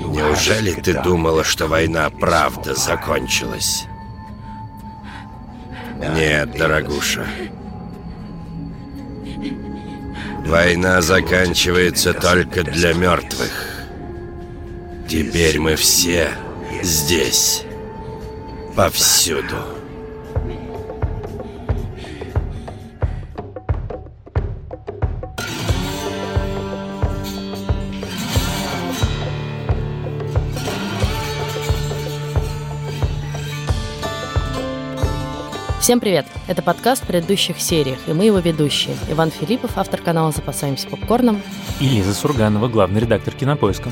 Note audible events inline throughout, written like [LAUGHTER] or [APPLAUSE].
Неужели ты думала, что война правда закончилась? Нет, дорогуша. Война заканчивается только для мертвых. Теперь мы все здесь. Повсюду. Всем привет! Это подкаст в предыдущих сериях, и мы его ведущие. Иван Филиппов, автор канала «Запасаемся попкорном». И Лиза Сурганова, главный редактор «Кинопоиска».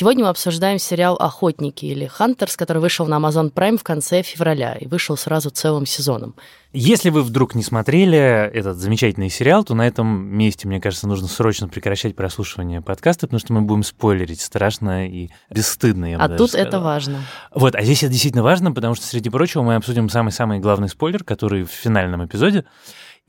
Сегодня мы обсуждаем сериал «Охотники» или «Хантерс», который вышел на Amazon Prime в конце февраля и вышел сразу целым сезоном. Если вы вдруг не смотрели этот замечательный сериал, то на этом месте, мне кажется, нужно срочно прекращать прослушивание подкаста, потому что мы будем спойлерить страшно и бесстыдно. А тут сказал. это важно. Вот, а здесь это действительно важно, потому что, среди прочего, мы обсудим самый-самый главный спойлер, который в финальном эпизоде.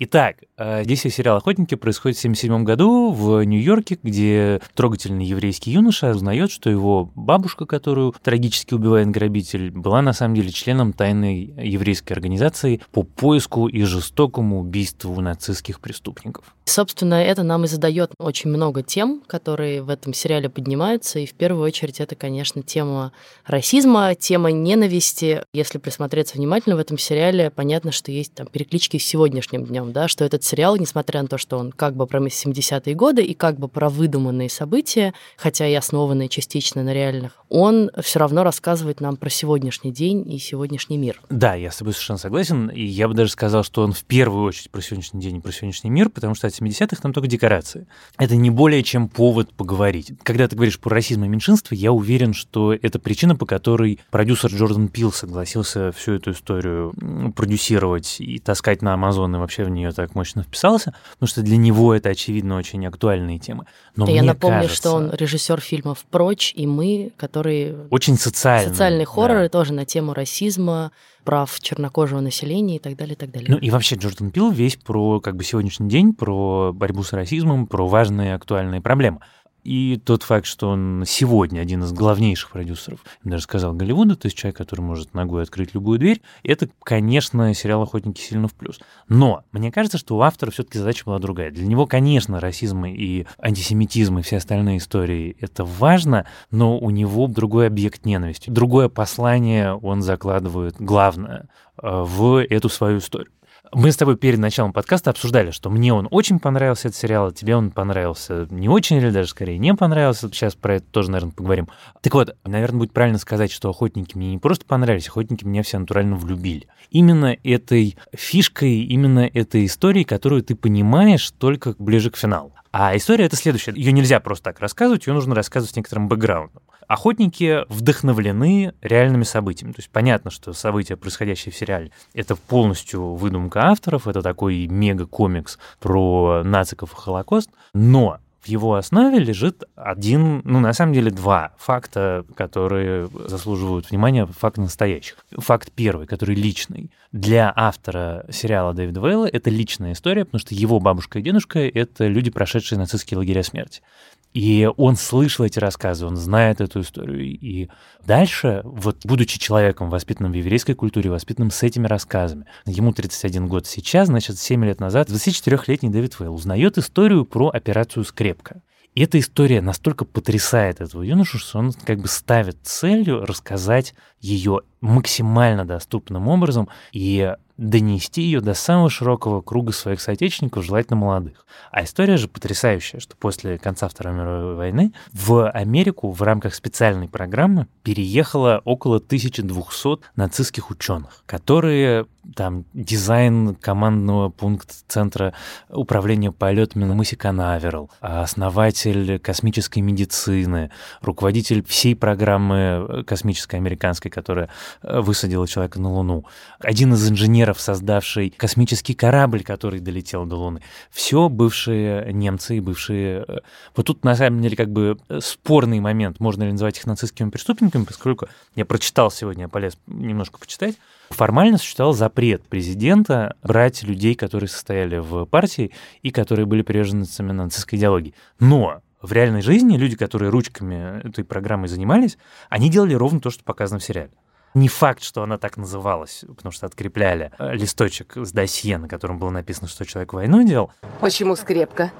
Итак, э, действие сериала «Охотники» происходит в 1977 году в Нью-Йорке, где трогательный еврейский юноша узнает, что его бабушка, которую трагически убивает грабитель, была на самом деле членом тайной еврейской организации по поиску и жестокому убийству нацистских преступников. Собственно, это нам и задает очень много тем, которые в этом сериале поднимаются. И в первую очередь это, конечно, тема расизма, тема ненависти. Если присмотреться внимательно в этом сериале, понятно, что есть там переклички с сегодняшним днем, да, что этот сериал, несмотря на то, что он как бы про 70-е годы и как бы про выдуманные события, хотя и основанные частично на реальных, он все равно рассказывает нам про сегодняшний день и сегодняшний мир. Да, я с тобой совершенно согласен. И я бы даже сказал, что он в первую очередь про сегодняшний день и про сегодняшний мир, потому что 70-х там только декорации. Это не более чем повод поговорить. Когда ты говоришь про расизм и меньшинство, я уверен, что это причина, по которой продюсер Джордан Пил согласился всю эту историю продюсировать и таскать на Амазон и вообще в нее так мощно вписался, потому что для него это, очевидно, очень актуальные темы. Но я напомню, кажется... что он режиссер фильмов «Прочь» и «Мы», которые... Очень социальные. Социальные хорроры да. тоже на тему расизма, прав чернокожего населения и так далее, и так далее. Ну и вообще Джордан Пил весь про как бы сегодняшний день, про борьбу с расизмом, про важные актуальные проблемы. И тот факт, что он сегодня один из главнейших продюсеров, даже сказал, Голливуда, то есть человек, который может ногой открыть любую дверь, это, конечно, сериал «Охотники» сильно в плюс. Но мне кажется, что у автора все таки задача была другая. Для него, конечно, расизм и антисемитизм и все остальные истории — это важно, но у него другой объект ненависти. Другое послание он закладывает, главное, э, в эту свою историю. Мы с тобой перед началом подкаста обсуждали, что мне он очень понравился, этот сериал, а тебе он понравился не очень или даже скорее не понравился. Сейчас про это тоже, наверное, поговорим. Так вот, наверное, будет правильно сказать, что охотники мне не просто понравились, охотники меня все натурально влюбили. Именно этой фишкой, именно этой историей, которую ты понимаешь только ближе к финалу. А история это следующая. Ее нельзя просто так рассказывать, ее нужно рассказывать с некоторым бэкграундом. Охотники вдохновлены реальными событиями. То есть понятно, что события, происходящие в сериале, это полностью выдумка авторов, это такой мега-комикс про нациков и Холокост, но в его основе лежит один, ну, на самом деле, два факта, которые заслуживают внимания, факт настоящих. Факт первый, который личный. Для автора сериала Дэвида Вейла это личная история, потому что его бабушка и дедушка — это люди, прошедшие нацистские лагеря смерти. И он слышал эти рассказы, он знает эту историю. И дальше, вот будучи человеком, воспитанным в еврейской культуре, воспитанным с этими рассказами, ему 31 год сейчас, значит, 7 лет назад, 24-летний Дэвид Вейл узнает историю про операцию «Скрепка». И эта история настолько потрясает этого юношу, что он как бы ставит целью рассказать ее максимально доступным образом и донести ее до самого широкого круга своих соотечественников, желательно молодых. А история же потрясающая, что после конца Второй мировой войны в Америку в рамках специальной программы переехало около 1200 нацистских ученых, которые там дизайн командного пункта Центра управления полетами на мысе Канаверал, основатель космической медицины, руководитель всей программы космической американской, которая высадила человека на Луну, один из инженеров инженеров, создавший космический корабль, который долетел до Луны. Все бывшие немцы и бывшие... Э, вот тут, на самом деле, как бы э, спорный момент, можно ли называть их нацистскими преступниками, поскольку я прочитал сегодня, я полез немножко почитать, формально существовал запрет президента брать людей, которые состояли в партии и которые были приверженцами нацистской идеологии. Но в реальной жизни люди, которые ручками этой программой занимались, они делали ровно то, что показано в сериале. Не факт, что она так называлась, потому что открепляли э, листочек с досье, на котором было написано, что человек войну делал. Почему скрепка?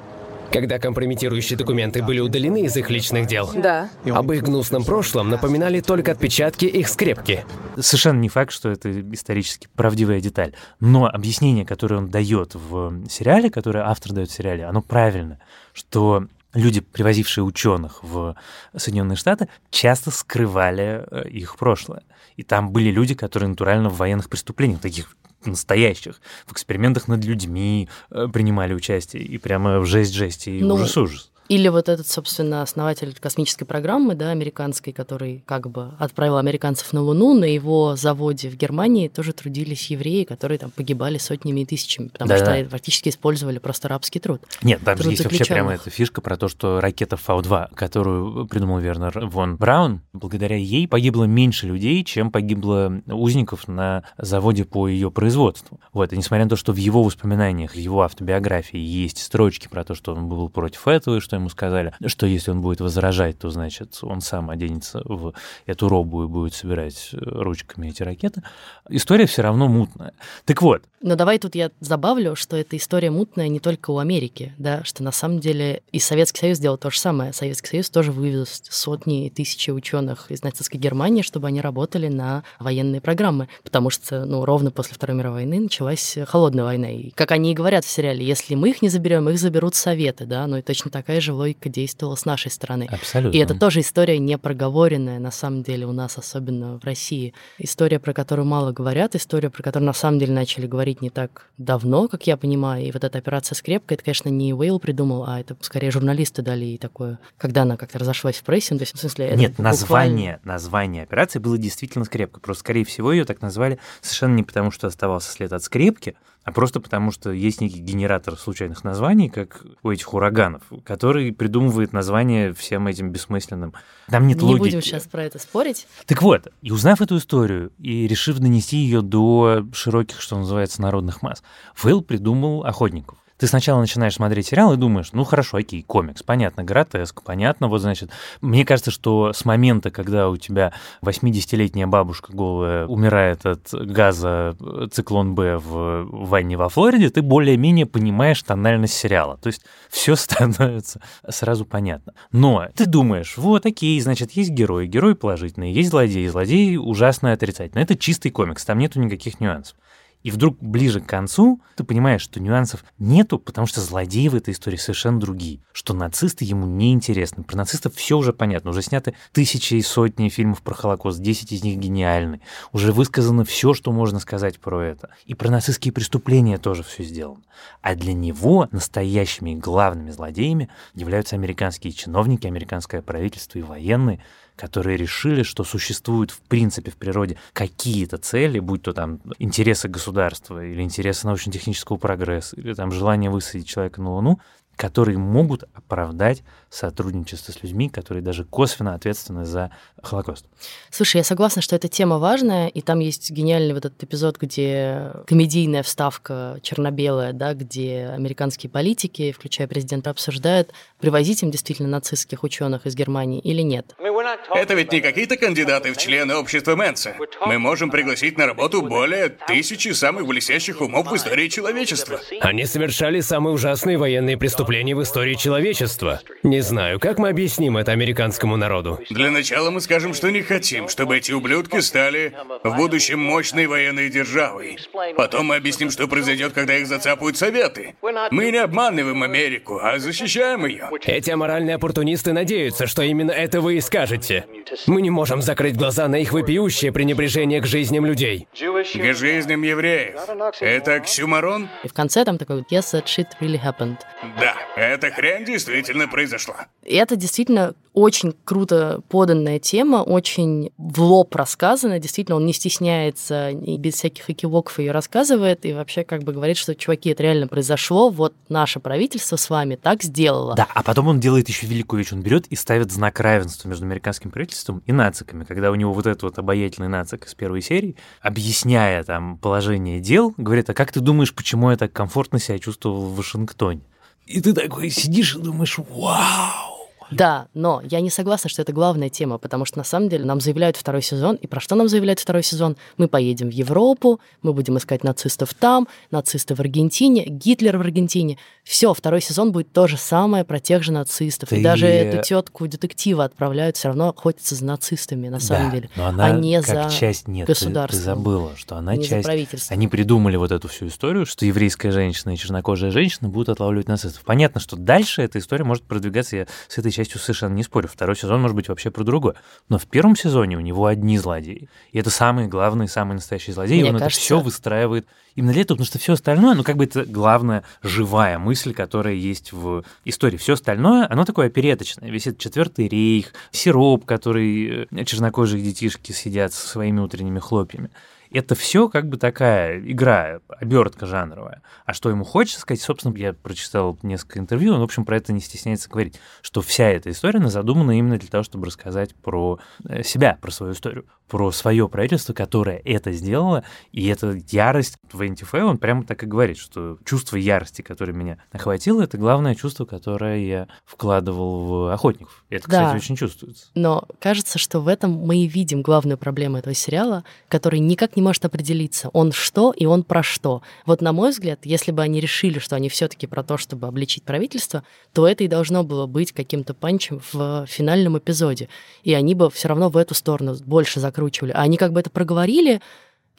Когда компрометирующие документы были удалены из их личных дел, Да. об их гнусном прошлом напоминали только отпечатки их скрепки. Совершенно не факт, что это исторически правдивая деталь. Но объяснение, которое он дает в сериале, которое автор дает в сериале, оно правильно, что люди, привозившие ученых в Соединенные Штаты, часто скрывали э, их прошлое. И там были люди, которые натурально в военных преступлениях, таких настоящих, в экспериментах над людьми э, принимали участие, и прямо в жесть-жесть, и Ну, ужас-ужас. Или вот этот, собственно, основатель космической программы, да, американской, который как бы отправил американцев на Луну, на его заводе в Германии тоже трудились евреи, которые там погибали сотнями и тысячами, потому Да-да. что фактически использовали просто рабский труд. Нет, там Труд есть вообще прямо эта фишка про то, что ракета Фау-2, которую придумал Вернер фон Браун, благодаря ей погибло меньше людей, чем погибло узников на заводе по ее производству. Вот, и несмотря на то, что в его воспоминаниях, в его автобиографии есть строчки про то, что он был против этого, и что ему сказали, что если он будет возражать, то, значит, он сам оденется в эту робу и будет собирать э, ручками эти ракеты, история все равно мутная. Так вот, Но давай тут я добавлю, что эта история мутная не только у Америки, да, что на самом деле и Советский Союз делал то же самое. Советский Союз тоже вывез сотни и тысячи ученых из нацистской Германии, чтобы они работали на военные программы, потому что, ну, ровно после Второй мировой войны началась холодная война. И, как они и говорят в сериале, если мы их не заберем, их заберут Советы, да, ну и точно такая же логика действовала с нашей стороны. абсолютно. И это тоже история не проговоренная, на самом деле, у нас, особенно в России. История, про которую мало говорят, история, про которую на самом деле начали говорить не так давно, как я понимаю. И вот эта операция «Скрепка», это, конечно, не Уэйл придумал, а это скорее журналисты дали ей такое, когда она как-то разошлась в прессе, ну, то есть, в смысле, это Нет, буквально- название, название операции было действительно скрепка. Просто, скорее всего, ее так назвали совершенно не потому, что оставался след от скрепки, а просто потому, что есть некий генератор случайных названий, как у этих ураганов, который придумывает название всем этим бессмысленным. Там нет Не логики. будем сейчас про это спорить. Так вот, и узнав эту историю, и решив донести ее до широких, что называется, народных масс, Фейл придумал охотников. Ты сначала начинаешь смотреть сериал и думаешь, ну хорошо, окей, комикс, понятно, гротеск, понятно, вот значит, мне кажется, что с момента, когда у тебя 80-летняя бабушка голая умирает от газа э, циклон Б в ванне во Флориде, ты более-менее понимаешь тональность сериала, то есть [LAUGHS] все становится сразу понятно. Но ты думаешь, вот окей, значит, есть герой, герой положительный, есть злодей, злодей ужасно и отрицательный. Это чистый комикс, там нету никаких нюансов. И вдруг ближе к концу ты понимаешь, что нюансов нету, потому что злодеи в этой истории совершенно другие. Что нацисты ему не интересны. Про нацистов все уже понятно. Уже сняты тысячи и сотни фильмов про Холокост, 10 из них гениальны. Уже высказано все, что можно сказать про это. И про нацистские преступления тоже все сделано. А для него настоящими главными злодеями являются американские чиновники, американское правительство и военные, которые решили, что существуют в принципе в природе какие-то цели, будь то там интересы государства или интересы научно-технического прогресса, или там желание высадить человека на Луну, которые могут оправдать сотрудничество с людьми, которые даже косвенно ответственны за Холокост. Слушай, я согласна, что эта тема важная, и там есть гениальный вот этот эпизод, где комедийная вставка черно-белая, да, где американские политики, включая президента, обсуждают, привозить им действительно нацистских ученых из Германии или нет. Это ведь не какие-то кандидаты в члены общества Мэнса. Мы можем пригласить на работу более тысячи самых блестящих умов в истории человечества. Они совершали самые ужасные военные преступления в истории человечества. Не знаю, как мы объясним это американскому народу. Для начала мы скажем, что не хотим, чтобы эти ублюдки стали в будущем мощной военной державой. Потом мы объясним, что произойдет, когда их зацапают советы. Мы не обманываем Америку, а защищаем ее. Эти аморальные оппортунисты надеются, что именно это вы и скажете. Мы не можем закрыть глаза на их вопиющее пренебрежение к жизням людей. К жизням евреев. Это оксюмарон? И в конце там такой «Yes, that shit really happened». Да, эта хрень действительно произошла. И это действительно очень круто поданная тема, очень в лоб рассказана. Действительно, он не стесняется и без всяких экивоков ее рассказывает, и вообще как бы говорит, что, чуваки, это реально произошло, вот наше правительство с вами так сделало. Да, а потом он делает еще великую вещь. Он берет и ставит знак равенства между американским правительством и нациками. Когда у него вот этот вот обаятельный нацик из первой серии, объясняя там положение дел, говорит, а как ты думаешь, почему я так комфортно себя чувствовал в Вашингтоне? И ты такой сидишь и думаешь, вау, да, но я не согласна, что это главная тема, потому что на самом деле нам заявляют второй сезон, и про что нам заявляют второй сезон? Мы поедем в Европу, мы будем искать нацистов там, нацисты в Аргентине, Гитлер в Аргентине. Все, второй сезон будет то же самое про тех же нацистов. Ты... И даже эту тетку детектива отправляют все равно охотиться за нацистами, на самом да, деле, но она а не как за часть нет, государство. Ты, ты забыла, что она не часть. За правительство. Они придумали вот эту всю историю, что еврейская женщина и чернокожая женщина будут отлавливать нацистов. Понятно, что дальше эта история может продвигаться, я с этой частью совершенно не спорю второй сезон может быть вообще про другое. Но в первом сезоне у него одни злодеи. И это самые главные, самые настоящие злодеи. Мне и он кажется... это все выстраивает именно для этого, потому что все остальное, ну, как бы это главная живая мысль, которая есть в истории. Все остальное, оно такое опереточное. Весь этот четвертый рейх, сироп, который э, чернокожие детишки сидят со своими утренними хлопьями это все как бы такая игра, обертка жанровая. А что ему хочется сказать, собственно, я прочитал несколько интервью, он, в общем, про это не стесняется говорить, что вся эта история задумана именно для того, чтобы рассказать про э, себя, про свою историю, про свое правительство, которое это сделало, и эта ярость в НТФ, он прямо так и говорит, что чувство ярости, которое меня охватило, это главное чувство, которое я вкладывал в охотников. Это, да. кстати, очень чувствуется. Но кажется, что в этом мы и видим главную проблему этого сериала, который никак не не может определиться, он что и он про что. Вот на мой взгляд, если бы они решили, что они все-таки про то, чтобы обличить правительство, то это и должно было быть каким-то панчем в финальном эпизоде. И они бы все равно в эту сторону больше закручивали. А они как бы это проговорили,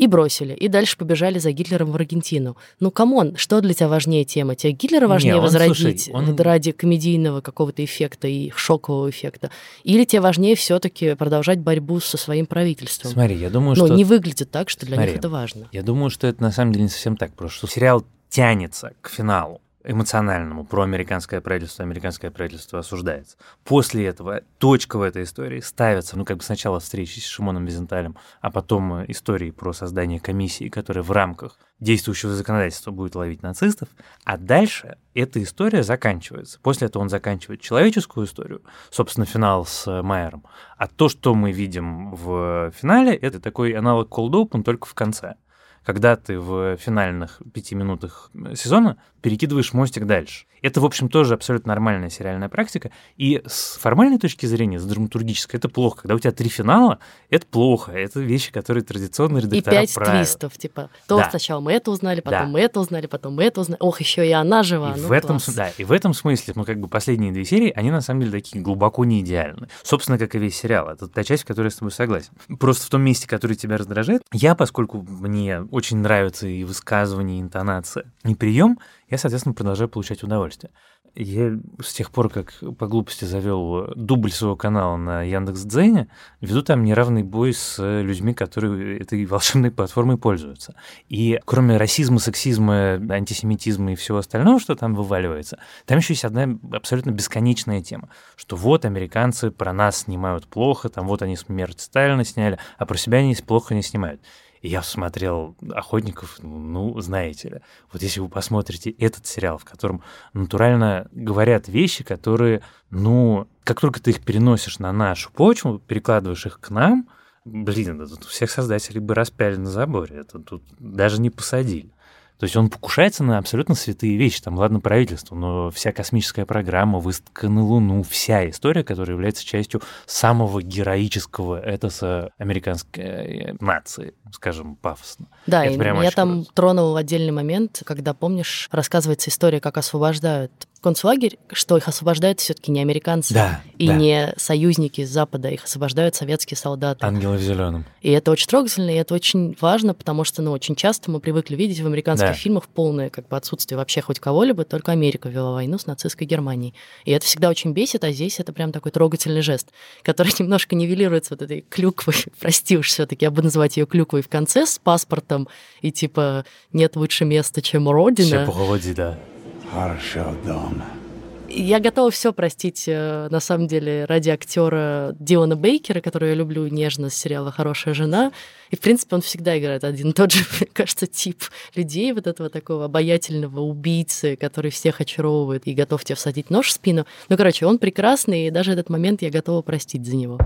и бросили. И дальше побежали за Гитлером в Аргентину. Ну, come on, что для тебя важнее тема? Тебе Гитлера важнее Не, он, возродить слушай, он... ради комедийного какого-то эффекта и шокового эффекта? Или тебе важнее все таки продолжать борьбу со своим правительством? Смотри, я думаю, ну, что... не выглядит так, что для Смотри, них это важно. Я думаю, что это на самом деле не совсем так, просто что сериал тянется к финалу эмоциональному про американское правительство, американское правительство осуждается. После этого точка в этой истории ставится, ну, как бы сначала встречи с Шимоном Визенталем, а потом э, истории про создание комиссии, которая в рамках действующего законодательства будет ловить нацистов, а дальше эта история заканчивается. После этого он заканчивает человеческую историю, собственно, финал с э, Майером. А то, что мы видим в финале, это такой аналог Cold Open, только в конце когда ты в финальных пяти минутах сезона перекидываешь мостик дальше. Это, в общем, тоже абсолютно нормальная сериальная практика. И с формальной точки зрения, с драматургической, это плохо. Когда у тебя три финала, это плохо. Это вещи, которые традиционно редактора И пять правят. твистов, типа, то Да. сначала мы это узнали, потом Да. мы это узнали, потом мы это узнали. Ох, еще и она жива. И ну, в этом, класс. да, и в этом смысле, ну, как бы последние две серии, они на самом деле такие глубоко не идеальны. Собственно, как и весь сериал. Это та часть, в которой я с тобой согласен. Просто в том месте, который тебя раздражает, я, поскольку мне очень нравится и высказывание, и интонация, и прием, я, соответственно, продолжаю получать удовольствие. Я с тех пор, как по глупости завел дубль своего канала на Яндекс.Дзене, веду там неравный бой с людьми, которые этой волшебной платформой пользуются. И кроме расизма, сексизма, антисемитизма и всего остального, что там вываливается, там еще есть одна абсолютно бесконечная тема, что вот американцы про нас снимают плохо, там вот они смерть Сталина сняли, а про себя они плохо не снимают. Я смотрел «Охотников», ну, знаете ли, вот если вы посмотрите этот сериал, в котором натурально говорят вещи, которые, ну, как только ты их переносишь на нашу почву, перекладываешь их к нам, блин, тут всех создателей бы распяли на заборе, это тут даже не посадили. То есть он покушается на абсолютно святые вещи. Там, ладно, правительство, но вся космическая программа, выставка на Луну, вся история, которая является частью самого героического этоса американской э, нации, скажем, пафосно. Да, Это и меня там круто. тронул отдельный момент, когда, помнишь, рассказывается история, как освобождают концлагерь, что их освобождают все-таки не американцы Да, и да. не союзники с Запада, их освобождают советские солдаты. Ангелы в зеленом. И это очень трогательно, и это очень важно, потому что, ну, очень часто мы привыкли видеть в американских Да. фильмах полное как бы отсутствие вообще хоть кого-либо, только Америка вела войну с нацистской Германией. И это всегда очень бесит, а здесь это прям такой трогательный жест, [LAUGHS] который немножко нивелируется вот этой клюквой, [LAUGHS] прости уж все таки я буду называть ее клюквой в конце с паспортом, и типа нет лучше места, чем Родина. Погоди, да. Хорошо, Дон. Я готова все простить, э, на самом деле, ради актера Дилана Бейкера, которого я люблю нежно с сериала «Хорошая жена». И, в принципе, он всегда играет один и тот же, [LAUGHS] мне кажется, тип людей, вот этого такого обаятельного убийцы, который всех очаровывает и готов тебе всадить нож в спину. Ну, короче, он прекрасный, и даже этот момент я готова простить за него.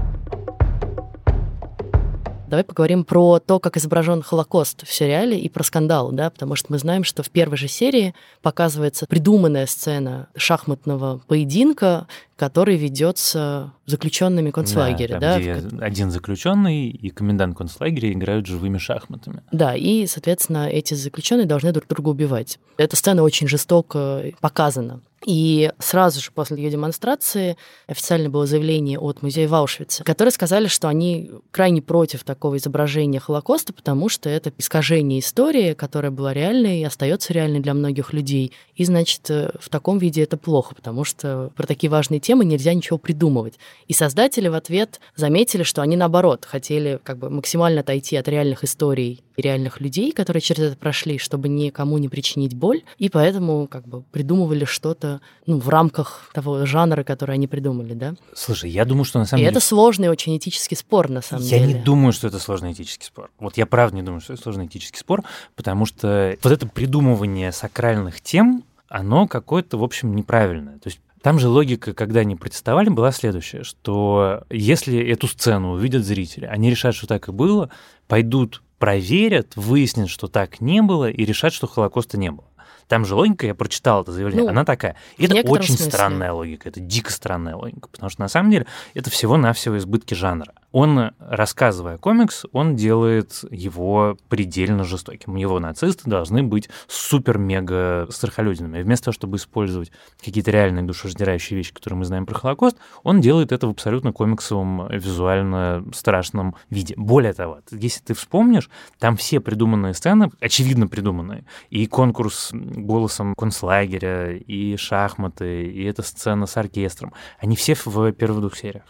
Давай поговорим про то, как изображен Холокост в сериале и про скандал, да, потому что мы знаем, что в первой же серии показывается придуманная сцена шахматного поединка, который ведется заключенными концлагеря. Да, да, где в... один заключенный и комендант концлагеря играют живыми шахматами. Да, и, соответственно, эти заключенные должны друг друга убивать. Эта сцена очень жестоко показана. И сразу же после ее демонстрации официально было заявление от музея в которые сказали, что они крайне против такого изображения Холокоста, потому что это искажение истории, которая была реальной и остается реальной для многих людей. И, значит, в таком виде это плохо, потому что про такие важные темы нельзя ничего придумывать. И создатели в ответ заметили, что они, наоборот, хотели как бы максимально отойти от реальных историй и реальных людей, которые через это прошли, чтобы никому не причинить боль, и поэтому как бы придумывали что-то ну, в рамках того жанра, который они придумали, да? Слушай, я думаю, что на самом и деле... это сложный очень этический спор, на самом я деле. Я не думаю, что это сложный этический спор. Вот я правда не думаю, что это сложный этический спор, потому что вот это придумывание сакральных тем, оно какое-то, в общем, неправильное. То есть там же логика, когда они протестовали, была следующая, что если эту сцену увидят зрители, они решат, что так и было, пойдут проверят, выяснят, что так не было, и решат, что Холокоста не было. Там же логика, я прочитал это заявление, ну, она такая. И это очень смысле. странная логика, это дико странная логика, потому что на самом деле это всего-навсего избытки жанра он, рассказывая комикс, он делает его предельно жестоким. Его нацисты должны быть супер-мега страхолюдинами. Вместо того, чтобы использовать какие-то реальные душераздирающие вещи, которые мы знаем про Холокост, он делает это в абсолютно комиксовом, визуально страшном виде. Более того, если ты вспомнишь, там все придуманные сцены, очевидно придуманные, и конкурс голосом концлагеря, и шахматы, и эта сцена с оркестром, они все в первых двух сериях.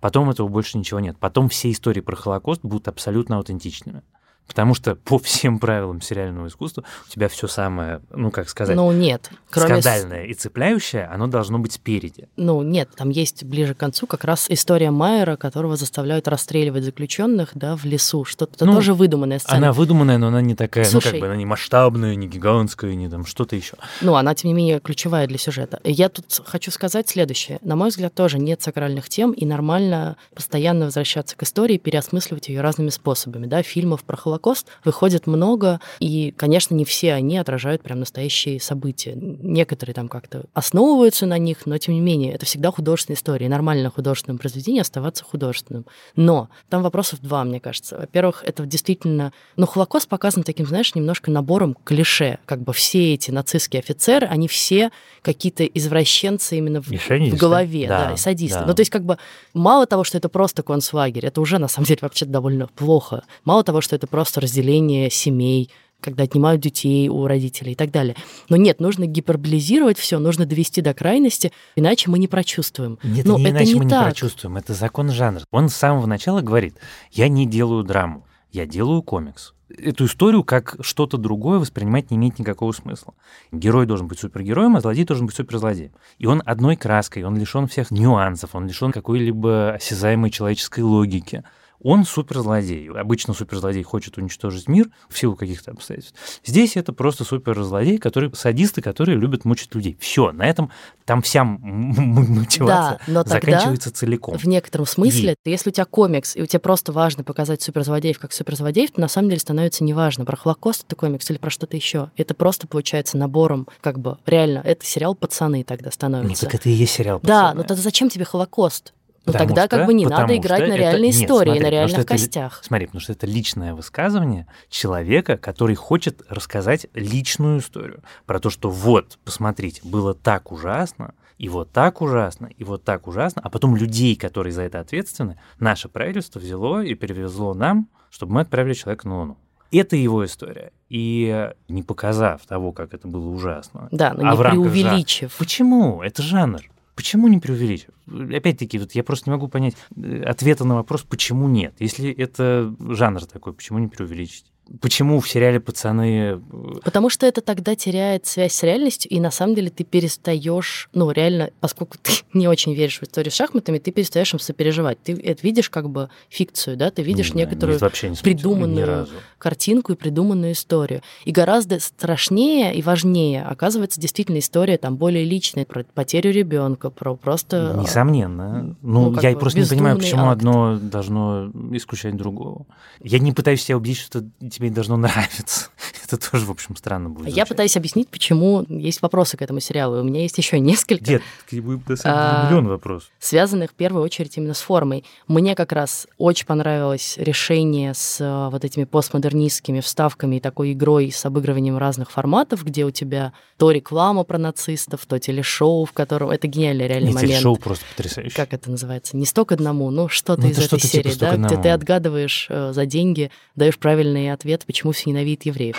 Потом этого больше ничего нет. Потом все истории про Холокост будут абсолютно аутентичными. Потому что по всем правилам сериального искусства у тебя все самое, ну как сказать, ну нет, кроме скандальное и цепляющее, оно должно быть спереди. Ну нет, там есть ближе к концу как раз история Майера, которого заставляют расстреливать заключенных, да, в лесу. Что-то ну, тоже выдуманная сцена. Она выдуманная, но она не такая, Слушай, ну как бы она не масштабная, не гигантская, не там что-то еще. Ну она тем не менее ключевая для сюжета. Я тут хочу сказать следующее: на мой взгляд тоже нет сакральных тем и нормально постоянно возвращаться к истории, переосмысливать ее разными способами, да, фильмов про Холокост выходит много, и, конечно, не все они отражают прям настоящие события. Некоторые там как-то основываются на них, но, тем не менее, это всегда художественная история. нормально художественном произведении оставаться художественным. Но там вопросов два, мне кажется. Во-первых, это действительно... Ну, Холокост показан таким, знаешь, немножко набором клише. Как бы все эти нацистские офицеры, они все какие-то извращенцы именно в, в голове, да, да, и садисты. Да. Ну, то есть, как бы, мало того, что это просто концлагерь, это уже, на самом деле, вообще довольно плохо. Мало того, что это просто просто разделение семей, когда отнимают детей у родителей и так далее. Но нет, нужно гиперболизировать все, нужно довести до крайности, иначе мы не прочувствуем. Нет, Но не это иначе не мы так. не прочувствуем, это закон жанра. Он с самого начала говорит, я не делаю драму, я делаю комикс. Эту историю как что-то другое воспринимать не имеет никакого смысла. Герой должен быть супергероем, а злодей должен быть суперзлодеем. И он одной краской, он лишен всех нюансов, он лишен какой-либо осязаемой человеческой логики он суперзлодей. Обычно суперзлодей хочет уничтожить мир в силу каких-то обстоятельств. Здесь это просто суперзлодей, который садисты, которые любят мучить людей. Все, на этом там вся мотивация да, но заканчивается целиком. В некотором смысле, и... если у тебя комикс, и у тебя просто важно показать суперзлодеев как суперзлодеев, то на самом деле становится неважно, про Холокост это комикс или про что-то еще. Это просто получается набором, как бы, реально, это сериал «Пацаны» тогда становится. Ну, так это и есть сериал «Пацаны». Да, но тогда зачем тебе Холокост? Ну тогда что, как бы не надо играть на реальные это, истории, нет, смотри, на реальных костях. Это, смотри, потому что это личное высказывание человека, который хочет рассказать личную историю. Про то, что вот, посмотрите, было так ужасно, и вот так ужасно, и вот так ужасно, а потом людей, которые за это ответственны, наше правительство взяло и перевезло нам, чтобы мы отправили человека на Луну. Это его история. И не показав того, как это было ужасно. Да, но а не преувеличив. Жанр. Почему? Это жанр. Почему не преувеличив? Опять-таки, вот я просто не могу понять э, ответа на вопрос, почему нет. Если это жанр такой, почему не преувеличить? Почему в сериале пацаны... Э, Потому что это тогда теряет связь с реальностью, и на самом деле ты перестаешь, ну, реально, поскольку ты [LAUGHS] не очень веришь в историю с шахматами, ты перестаешь им сопереживать. Ты это видишь как бы фикцию, да, ты видишь не, некоторую не придуманную картинку и придуманную историю. И гораздо страшнее и важнее оказывается действительно история там более личная, про потерю ребенка, про просто... Несомненно. Ну, ну я просто не понимаю, почему акт. одно должно исключать другого. Я не пытаюсь тебя убедить, что тебе должно нравиться. Это тоже, в общем, странно будет. Я пытаюсь объяснить, почему есть вопросы к этому сериалу. У меня есть еще несколько. Нет, на самом деле а, миллион вопросов. Связанных в первую очередь именно с формой. Мне как раз очень понравилось решение с а, вот этими постмодернистскими вставками и такой игрой с обыгрыванием разных форматов, где у тебя то реклама про нацистов, то телешоу, в котором... Это гениальный реальный Нет, момент. телешоу просто потрясающий. Как это называется? Не столько одному, ну что-то ну, из этой типа серии, да? Где ты отгадываешь э, за деньги, даешь правильный ответ, почему все ненавидят евреев.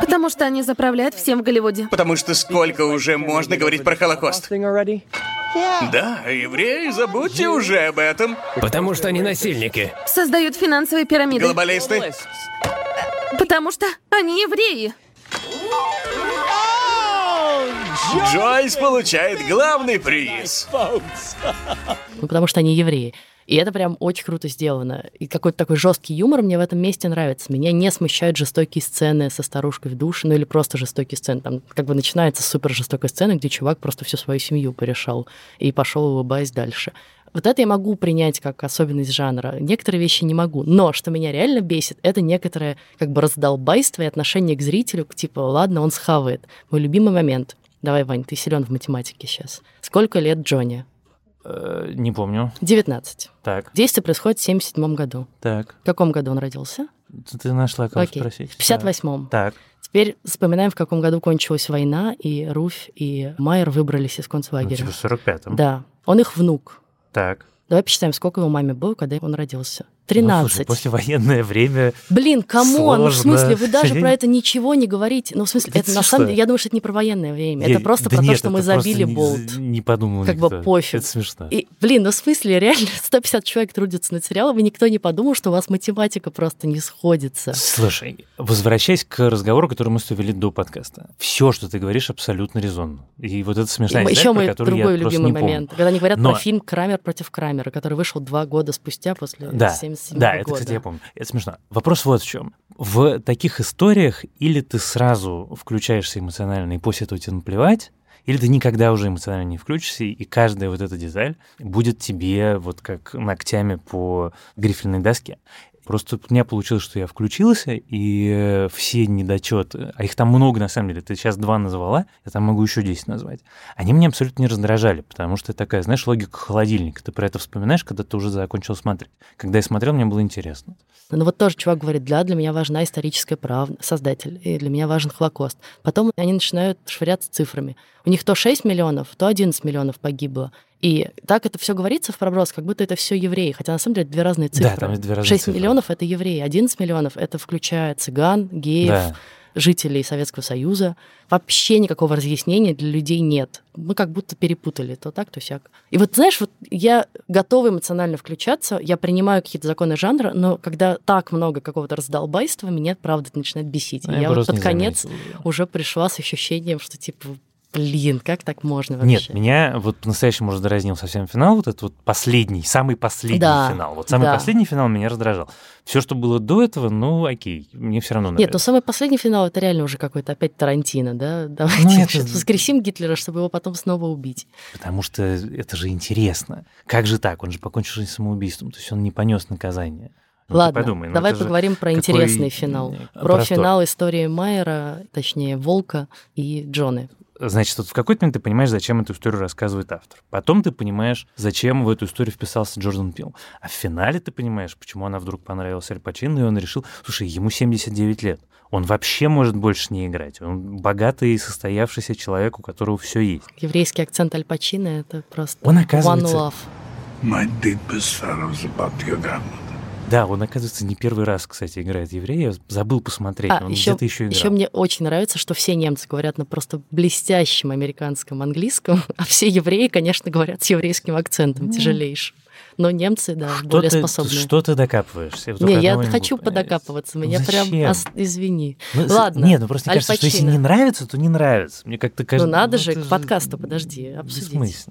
Потому что они заправляют всем в Голливуде. Потому что сколько уже можно говорить про Холокост? Да, евреи, забудьте уже об этом. Потому что они насильники. Создают финансовые пирамиды. Глобалисты. Потому что они евреи. Джойс получает главный приз. Ну, потому что они евреи. И это прям очень круто сделано. И какой-то такой жесткий юмор мне в этом месте нравится. Меня не смущают жестокие сцены со старушкой в душе, ну или просто жестокие сцены. Там как бы начинается супер жестокая сцена, где чувак просто всю свою семью порешал и пошел улыбаясь дальше. Вот это я могу принять как особенность жанра. Некоторые вещи не могу. Но что меня реально бесит, это некоторое как бы раздолбайство и отношение к зрителю, к типа, ладно, он схавает. Мой любимый момент. Давай, Вань, ты силен в математике сейчас. Сколько лет Джонни? Э, не помню. 19. Так. Действие происходит в 77 году. Так. В каком году он родился? Ты нашла, как Окей. спросить. В 58-м. Так. Теперь вспоминаем, в каком году кончилась война, и Руфь и Майер выбрались из концлагеря. Ну, типа в 45-м. Да. Он их внук. Так. Давай посчитаем, сколько его маме было, когда он родился. 13. Ну, слушай, послевоенное время Блин, come on, ну в смысле, вы даже про [LAUGHS] это ничего не говорите. Ну, в смысле, это на самом деле, я думаю, что это не про военное время. это просто про то, что мы забили болт. Не подумал Как бы пофиг. Это смешно. И, блин, ну в смысле, [LAUGHS] реально 150 человек трудятся над сериалом, и никто не подумал, что у вас математика просто не сходится. Слушай, возвращаясь к разговору, который мы с тобой вели до подкаста. Все, что ты говоришь, абсолютно резонно. И вот это смешная Еще мой другой любимый момент. Когда они говорят про фильм «Крамер против Крамера», который вышел два года спустя после да, 77 да, года. это, кстати, я помню. Это смешно. Вопрос вот в чем. В таких историях или ты сразу включаешься эмоционально, и после этого тебе наплевать, или ты никогда уже эмоционально не включишься, и каждая вот эта деталь будет тебе вот как ногтями по грифельной доске. Просто у меня получилось, что я включился, и э, все недочеты, а их там много на самом деле, ты сейчас два назвала, я там могу еще 10 назвать, они меня абсолютно не раздражали, потому что такая, знаешь, логика холодильника. Ты про это вспоминаешь, когда ты уже закончил смотреть. Когда я смотрел, мне было интересно. Ну вот тоже чувак говорит, да, для меня важна историческая правда, создатель, и для меня важен Холокост. Потом они начинают швыряться цифрами. У них то 6 миллионов, то 11 миллионов погибло. И так это все говорится в проброс, как будто это все евреи, хотя на самом деле две разные цифры. Да, там две разные 6 цифры. миллионов это евреи, 11 миллионов это включая цыган, геев, да. жителей Советского Союза. Вообще никакого разъяснения для людей нет. Мы как будто перепутали то так, то сяк. И вот, знаешь, вот я готова эмоционально включаться, я принимаю какие-то законы жанра, но когда так много какого-то раздолбайства, меня, правда, начинает бесить. Я, я вот под конец заметил. уже пришла с ощущением, что, типа, Блин, как так можно вообще? Нет, меня вот по-настоящему раздразнил совсем финал, вот этот вот последний, самый последний да, финал. Вот самый да. последний финал меня раздражал. Все, что было до этого, ну окей, мне все равно нравится. Нет, но самый последний финал это реально уже какой-то опять Тарантино, да? Давайте ну, это... воскресим Гитлера, чтобы его потом снова убить. Потому что это же интересно. Как же так? Он же покончил жизнь самоубийством, то есть он не понес наказание. Ну, Ладно, подумай, ну, давай поговорим про интересный финал. Про, про финал истории Майера, точнее, Волка и Джоны. Значит, вот в какой-то момент ты понимаешь, зачем эту историю рассказывает автор. Потом ты понимаешь, зачем в эту историю вписался Джордан Пил. А в финале ты понимаешь, почему она вдруг понравилась Аль Пачино, и он решил, слушай, ему 79 лет. Он вообще может больше не играть. Он богатый и состоявшийся человек, у которого все есть. Еврейский акцент Аль Пачино — это просто он оказывается... one love. My deepest sorrows about your grandmother. Да, он, оказывается, не первый раз, кстати, играет еврея. Забыл посмотреть, а, он еще, где-то еще играл. Еще мне очень нравится, что все немцы говорят на просто блестящем американском английском, [LAUGHS] а все евреи, конечно, говорят с еврейским акцентом, mm. тяжелейшим. Но немцы, да, что более ты, способны. Что ты докапываешься? Я не, я хочу подокапываться. Меня Зачем? прям... Ос... Извини. Ну, Ладно. Нет, ну просто мне кажется, что если не нравится, то не нравится. Мне как-то кажется... Ну надо ну, же, к подкасту, подожди, обсудить.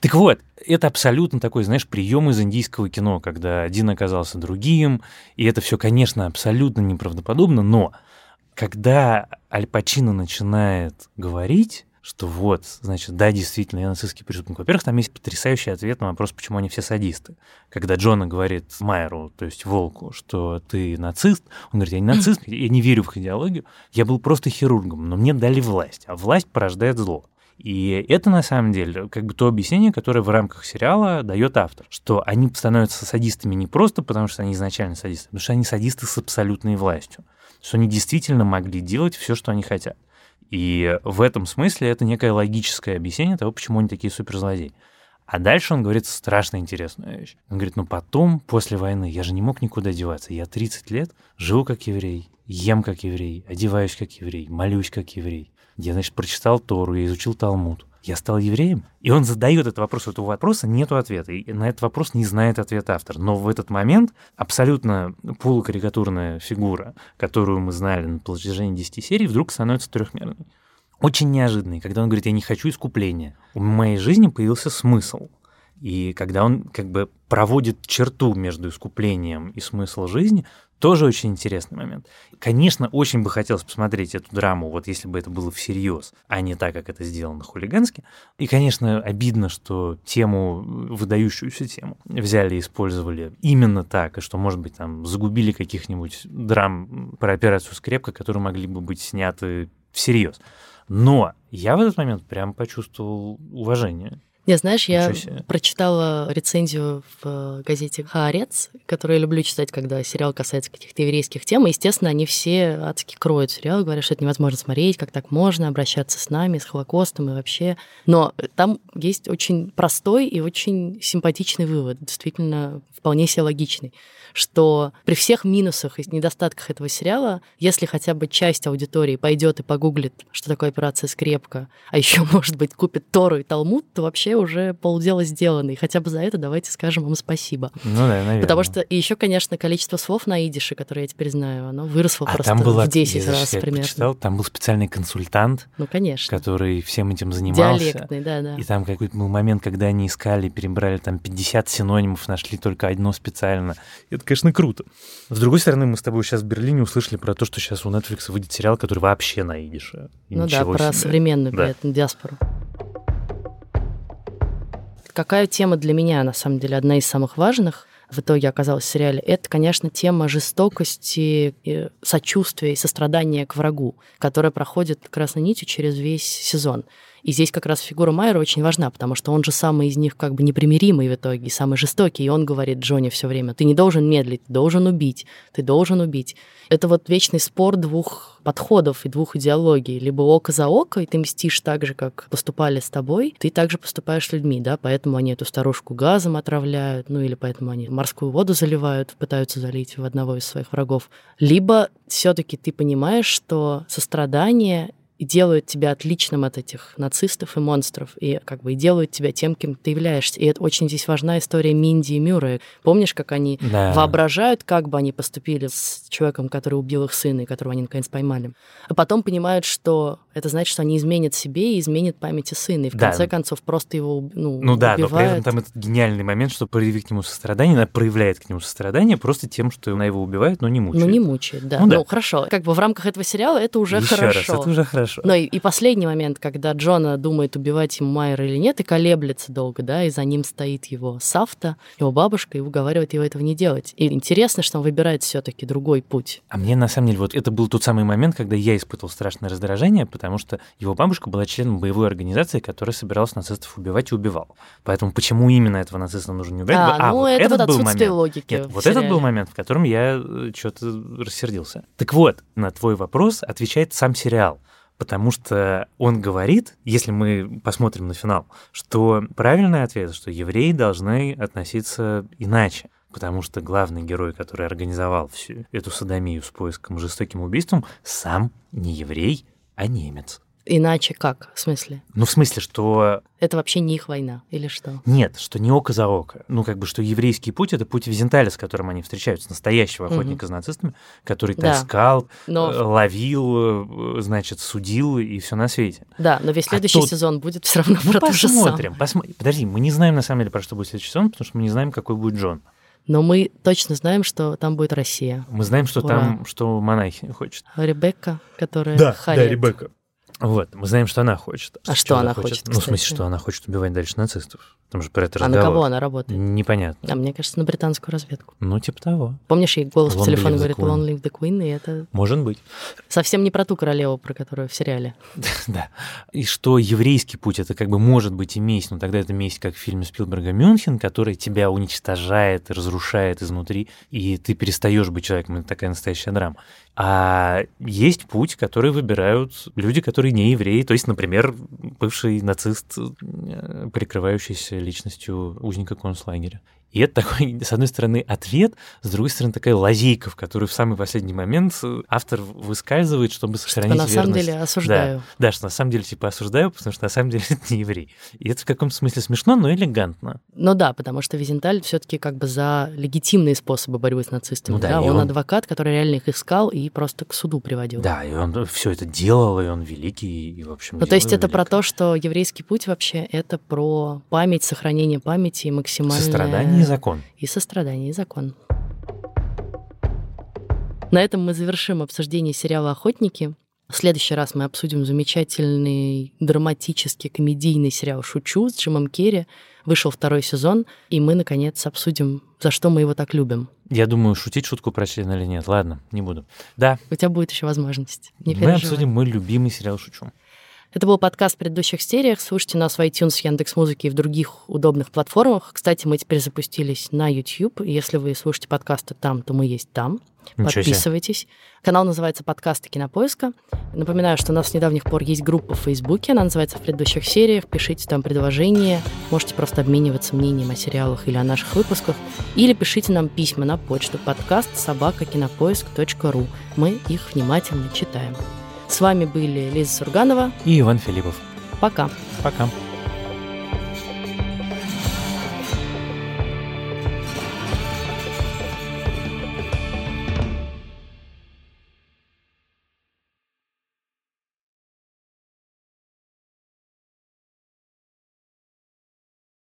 Так вот, это абсолютно такой, знаешь, прием из индийского кино, когда один оказался другим, и это все, конечно, абсолютно неправдоподобно, но когда Аль Пачино начинает говорить, что вот, значит, да, действительно, я нацистский преступник. Во-первых, там есть потрясающий ответ на вопрос, почему они все садисты. Когда Джона говорит Майеру, то есть Волку, что ты нацист, он говорит, я не нацист, [LAUGHS] я не верю в их идеологию, я был просто хирургом, но мне дали власть, а власть порождает зло. И это на самом деле как бы то объяснение, которое в рамках сериала дает автор, что они становятся садистами не просто потому, что они изначально садисты, потому что они садисты с абсолютной властью, что они действительно могли делать все, что они хотят. И в этом смысле это некое логическое объяснение того, почему они такие суперзлодеи. А дальше он говорит страшно интересную вещь. Он говорит, ну потом, после войны, я же не мог никуда деваться. Я 30 лет живу как еврей, ем как еврей, одеваюсь как еврей, молюсь как еврей. Я, значит, прочитал Тору, я изучил Талмуд я стал евреем? И он задает этот вопрос, этого вопроса нет ответа, и на этот вопрос не знает ответ автор. Но в этот момент абсолютно полукарикатурная фигура, которую мы знали на протяжении 10 серий, вдруг становится трехмерной. Очень неожиданный, когда он говорит, я не хочу искупления. В моей жизни появился смысл. И когда он как бы проводит черту между искуплением и смыслом жизни, тоже очень интересный момент. Конечно, очень бы хотелось посмотреть эту драму, вот если бы это было всерьез, а не так, как это сделано хулигански. И, конечно, обидно, что тему, выдающуюся тему, взяли и использовали именно так, и что, может быть, там загубили каких-нибудь драм про операцию «Скрепка», которые могли бы быть сняты всерьез. Но я в этот момент прям почувствовал уважение не, знаешь, я прочитала рецензию в э, газете «Хаарец», которую я люблю читать, когда сериал касается каких-то еврейских тем, и, естественно, они все адски кроют сериал, говорят, что это невозможно смотреть, как так можно обращаться с нами, с Холокостом и вообще. Но там есть очень простой и очень симпатичный вывод, действительно вполне себе логичный что при всех минусах и недостатках этого сериала, если хотя бы часть аудитории пойдет и погуглит, что такое операция «Скрепка», а еще, [LAUGHS] может быть, купит Тору и Талмуд, то вообще уже полдела сделано. И хотя бы за это давайте скажем вам спасибо. Ну да, наверное. Потому что и еще, конечно, количество слов на идише, которые я теперь знаю, оно выросло а просто там было, в 10 я, раз я примерно. Почитал, там был специальный консультант, ну, конечно. который всем этим занимался. Диалектный, да, да. И там какой-то был момент, когда они искали, перебрали там 50 синонимов, нашли только одно специально. Это, конечно, круто. С другой стороны, мы с тобой сейчас в Берлине услышали про то, что сейчас у Netflix выйдет сериал, который вообще на идише. Ну да, про себе. современную, да. при диаспору. Какая тема для меня, на самом деле, одна из самых важных в итоге оказалась в сериале, это, конечно, тема жестокости, и сочувствия и сострадания к врагу, которая проходит красной нитью через весь сезон. И здесь как раз фигура Майера очень важна, потому что он же самый из них как бы непримиримый в итоге, самый жестокий. И он говорит Джонни все время, ты не должен медлить, ты должен убить, ты должен убить. Это вот вечный спор двух подходов и двух идеологий. Либо око за око, и ты мстишь так же, как поступали с тобой, ты также поступаешь с людьми, да, поэтому они эту старушку газом отравляют, ну или поэтому они морскую воду заливают, пытаются залить в одного из своих врагов. Либо все-таки ты понимаешь, что сострадание и делают тебя отличным от этих нацистов и монстров, и как бы и делают тебя тем, кем ты являешься. И это очень здесь важна история Минди и Мюррея. Помнишь, как они да. воображают, как бы они поступили с человеком, который убил их сына, и которого они наконец поймали. А потом понимают, что это значит, что они изменят себе и изменят памяти сына. И в да. конце концов просто его ну, Ну да, убивают. но при этом там этот гениальный момент, что проявить к нему сострадание, она проявляет к нему сострадание просто тем, что она его убивает, но не мучает. Ну не мучает, да. Ну, да. ну хорошо. Как бы в рамках этого сериала это уже Еще хорошо. Раз, это уже хорошо хорошо. Но и, и последний момент, когда Джона думает, убивать ему Майера или нет, и колеблется долго, да, и за ним стоит его Сафта, его бабушка, и уговаривает его этого не делать. И интересно, что он выбирает все таки другой путь. А мне, на самом деле, вот это был тот самый момент, когда я испытывал страшное раздражение, потому что его бабушка была членом боевой организации, которая собиралась нацистов убивать и убивал. Поэтому почему именно этого нациста нужно не убивать? А, а ну вот это этот вот был момент. логики Нет, вот этот был момент, в котором я э, что-то рассердился. Так вот, на твой вопрос отвечает сам сериал потому что он говорит, если мы посмотрим на финал, что правильный ответ, что евреи должны относиться иначе. Потому что главный герой, который организовал всю эту садомию с поиском жестоким убийством, сам не еврей, а немец. Иначе как? В смысле? Ну, в смысле, что... Это вообще не их война, или что? Нет, что не око за око. Ну, как бы, что еврейский путь — это путь Визенталя, с которым они встречаются, настоящего охотника за нацистами, который Да. таскал, Но- э, ловил, э, значит, судил и все на свете. Да, но весь следующий тут- сезон будет все равно Ну, про то же самое. посмотрим. посмо- Подожди, мы не знаем, на самом деле, про что будет следующий сезон, потому что мы не знаем, какой будет Джон. Но мы точно знаем, что там будет Россия. Мы знаем, что Ура. там, что монахиня хочет. Ребекка, которая харит. Вот, мы знаем, что она хочет. А что она хочет, Ну, в смысле, что она хочет убивать дальше нацистов. Там же про это А на разговор. кого она работает? Непонятно. А мне кажется, на британскую разведку. Ну, типа того. Помнишь, ей голос Long live the говорит. «Long live the Queen», и это Может быть. совсем не про ту королеву, про которую в сериале. [LAUGHS] Да. И что еврейский путь это как бы может быть и месть, но тогда это месть, как в фильме Спилберга Мюнхен, который тебя уничтожает, разрушает изнутри, и ты перестаешь быть человеком. Это такая настоящая драма. А есть путь, который выбирают люди, которые не евреи, то есть, например, бывший нацист, э, прикрывающийся личностью узника концлагеря. И это такой, [LAUGHS] с одной стороны, ответ, с другой стороны, такая лазейка, в которую в самый последний момент э, автор выскальзывает, чтобы сохранить на самом верность. деле осуждаю. Да, да, что на самом деле типа осуждаю, потому что на самом деле [LAUGHS] это не еврей. И это в каком-то смысле смешно, но элегантно. Ну да, потому что Визенталь все-таки как бы за легитимные способы борьбы с нацистами. Ну да, да, он, он- адвокат, который реально их искал и просто к суду приводил. Да, и он все это делал, и он великий, и, в общем, Ну, то есть это про великое. то, что еврейский путь вообще это про память, сохранение памяти и максимальное... Сострадание и закон. И сострадание, и закон. На этом мы завершим обсуждение сериала «Охотники». В следующий раз мы обсудим замечательный драматический комедийный сериал «Шучу» с Джимом Керри. Вышел второй сезон, и мы, наконец, обсудим, за что мы его так любим. Я думаю, шутить шутку про член или нет. Ладно, не буду. Да, У тебя будет еще возможность. Не мы переживай. обсудим мой любимый сериал «Шучу». Это был подкаст в предыдущих сериях. Слушайте нас в iTunes, Яндекс.Музыке и в других удобных платформах. Кстати, мы теперь запустились на YouTube. Если вы слушаете подкасты там, то мы есть там. Ничего себе. Подписывайтесь. Канал называется «Подкасты Кинопоиска». Напоминаю, что у нас с недавних пор есть группа в Фейсбуке. Она называется «В предыдущих сериях». Пишите там предложения. Можете просто обмениваться мнением о сериалах или о наших выпусках. Или пишите нам письма на почту подкаст собакакинопоиск.ру. Мы их внимательно читаем. С вами были Лиза Сурганова. И Иван Филиппов. Пока. Пока.